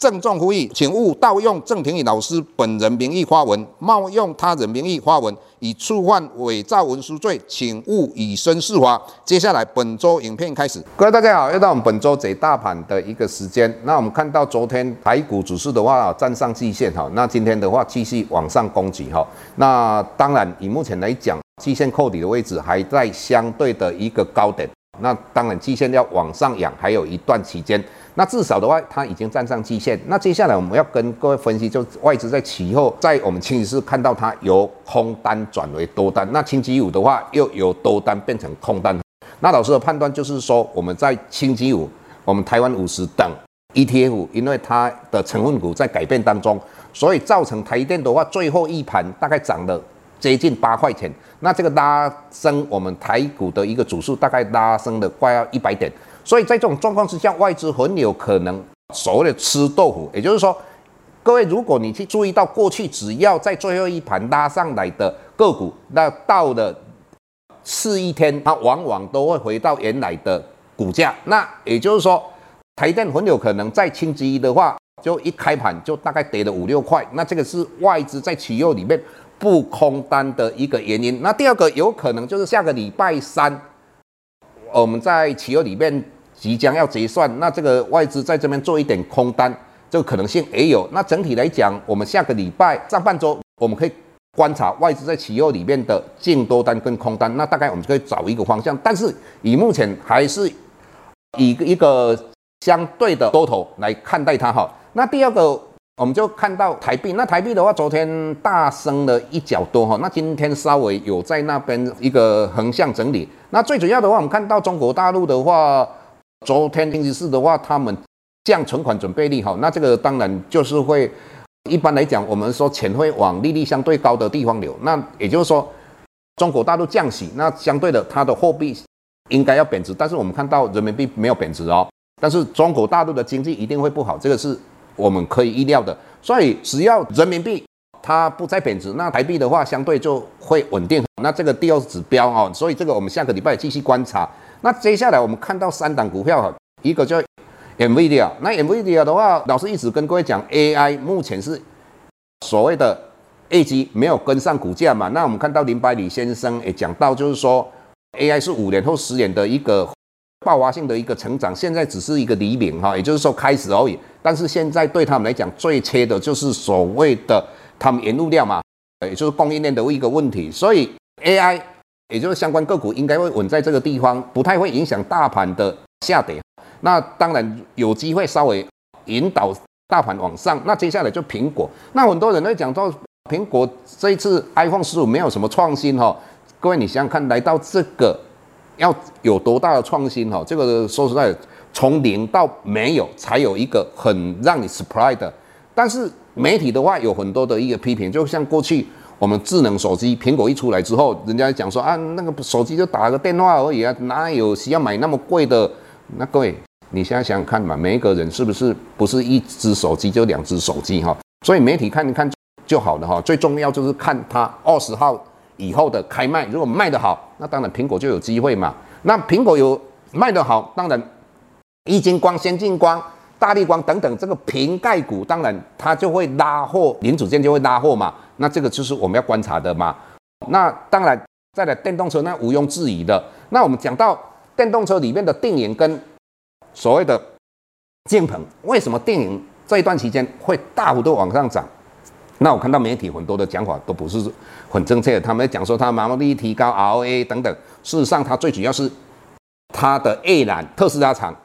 郑重呼吁，请勿盗用郑庭宇老师本人名义发文，冒用他人名义发文，以触犯伪造文书罪，请勿以身试法。接下来本周影片开始，各位大家好，又到我们本周解大盘的一个时间。那我们看到昨天台股指数的话站上季线哈，那今天的话继续往上攻击哈。那当然以目前来讲，季线扣底的位置还在相对的一个高点。那当然季线要往上扬还有一段期间。那至少的话，它已经站上季线。那接下来我们要跟各位分析，就外资在期后，在我们清一色看到它由空单转为多单。那星期五的话，又由多单变成空单。那老师的判断就是说，我们在星期五，我们台湾五十等 ETF，因为它的成分股在改变当中，所以造成台电的话，最后一盘大概涨了接近八块钱。那这个拉升我们台股的一个指数，大概拉升了快要一百点。所以在这种状况之下，外资很有可能所谓的吃豆腐，也就是说，各位如果你去注意到过去，只要在最后一盘拉上来的个股，那到了次一天，它往往都会回到原来的股价。那也就是说，台电很有可能在星期一的话，就一开盘就大概跌了五六块。那这个是外资在期货里面不空单的一个原因。那第二个有可能就是下个礼拜三。我们在期货里面即将要结算，那这个外资在这边做一点空单，这个可能性也有。那整体来讲，我们下个礼拜上半周我们可以观察外资在期货里面的净多单跟空单，那大概我们就可以找一个方向。但是以目前还是以一个相对的多头来看待它哈。那第二个。我们就看到台币，那台币的话，昨天大升了一角多哈，那今天稍微有在那边一个横向整理。那最主要的话，我们看到中国大陆的话，昨天星期四的话，他们降存款准备率哈，那这个当然就是会，一般来讲，我们说钱会往利率相对高的地方流。那也就是说，中国大陆降息，那相对的它的货币应该要贬值，但是我们看到人民币没有贬值哦，但是中国大陆的经济一定会不好，这个是。我们可以预料的，所以只要人民币它不再贬值，那台币的话相对就会稳定。那这个第二指标哦，所以这个我们下个礼拜继续观察。那接下来我们看到三档股票哈，一个叫 NVIDIA。那 NVIDIA 的话，老师一直跟各位讲，AI 目前是所谓的业绩没有跟上股价嘛。那我们看到林百里先生也讲到，就是说 AI 是五年后十年的一个。爆发性的一个成长，现在只是一个黎明哈，也就是说开始而已。但是现在对他们来讲，最缺的就是所谓的他们原物料嘛，也就是供应链的一个问题。所以 AI 也就是相关个股应该会稳在这个地方，不太会影响大盘的下跌。那当然有机会稍微引导大盘往上。那接下来就苹果，那很多人会讲到苹果这一次 iPhone 十五没有什么创新哈。各位你想想看，来到这个。要有多大的创新哈？这个说实在，从零到没有才有一个很让你 surprise 的。但是媒体的话有很多的一个批评，就像过去我们智能手机苹果一出来之后，人家讲说啊，那个手机就打个电话而已啊，哪有需要买那么贵的？那各位，你现在想想看嘛，每一个人是不是不是一只手机就两只手机哈？所以媒体看一看就好了哈，最重要就是看他二十号。以后的开卖，如果卖得好，那当然苹果就有机会嘛。那苹果有卖得好，当然一晶光、先进光、大力光等等这个瓶盖股，当然它就会拉货，零组件就会拉货嘛。那这个就是我们要观察的嘛。那当然再来电动车，那毋庸置疑的。那我们讲到电动车里面的电源跟所谓的镜棚，为什么电影这一段期间会大幅度往上涨？那我看到媒体很多的讲法都不是很正确的，他们讲说它毛利率提高，ROA 等等。事实上，它最主要是它的 A 栏特斯拉厂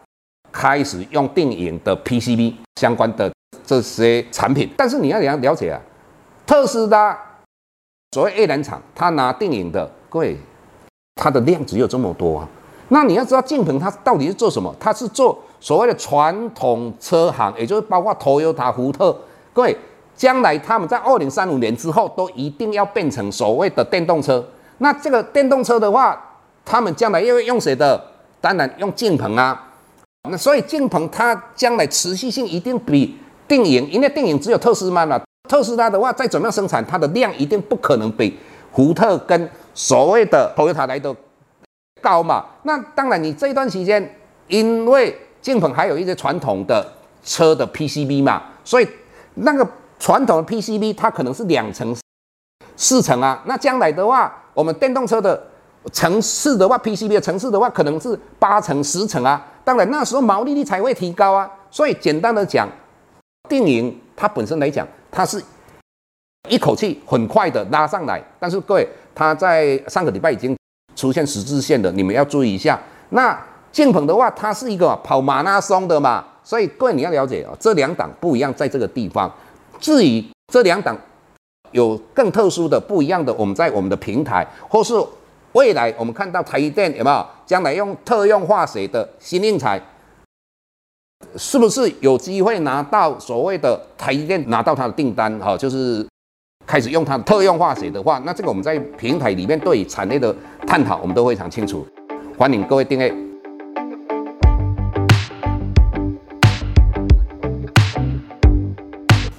开始用电影的 PCB 相关的这些产品。但是你要了了解啊，特斯拉所谓 A 栏厂，它拿电影的，各位它的量只有这么多啊。那你要知道敬鹏它到底是做什么？它是做所谓的传统车行，也就是包括 Toyota、福特。各位，将来他们在二零三五年之后都一定要变成所谓的电动车。那这个电动车的话，他们将来又会用谁的？当然用敬鹏啊。那所以敬鹏它将来持续性一定比电影，因为电影只有特斯拉嘛。特斯拉的话再怎么样生产，它的量一定不可能比福特跟所谓的 Toyota 来的高嘛。那当然，你这一段时间，因为敬鹏还有一些传统的车的 PCB 嘛，所以那个传统的 PCB 它可能是两层、四层啊。那将来的话，我们电动车的层次的话，PCB 的层次的话，可能是八层、十层啊。当然那时候毛利率才会提高啊。所以简单的讲，定颖它本身来讲，它是一口气很快的拉上来，但是各位，它在上个礼拜已经出现十字线的，你们要注意一下。那建鹏的话，它是一个跑马拉松的嘛，所以各位你要了解啊，这两档不一样，在这个地方。至于这两档有更特殊的、不一样的，我们在我们的平台，或是未来我们看到台积电有没有将来用特用化学的新应材。是不是有机会拿到所谓的台积电拿到它的订单？哈，就是开始用它的特用化学的话，那这个我们在平台里面对产业的探讨，我们都非常清楚。欢迎各位订阅。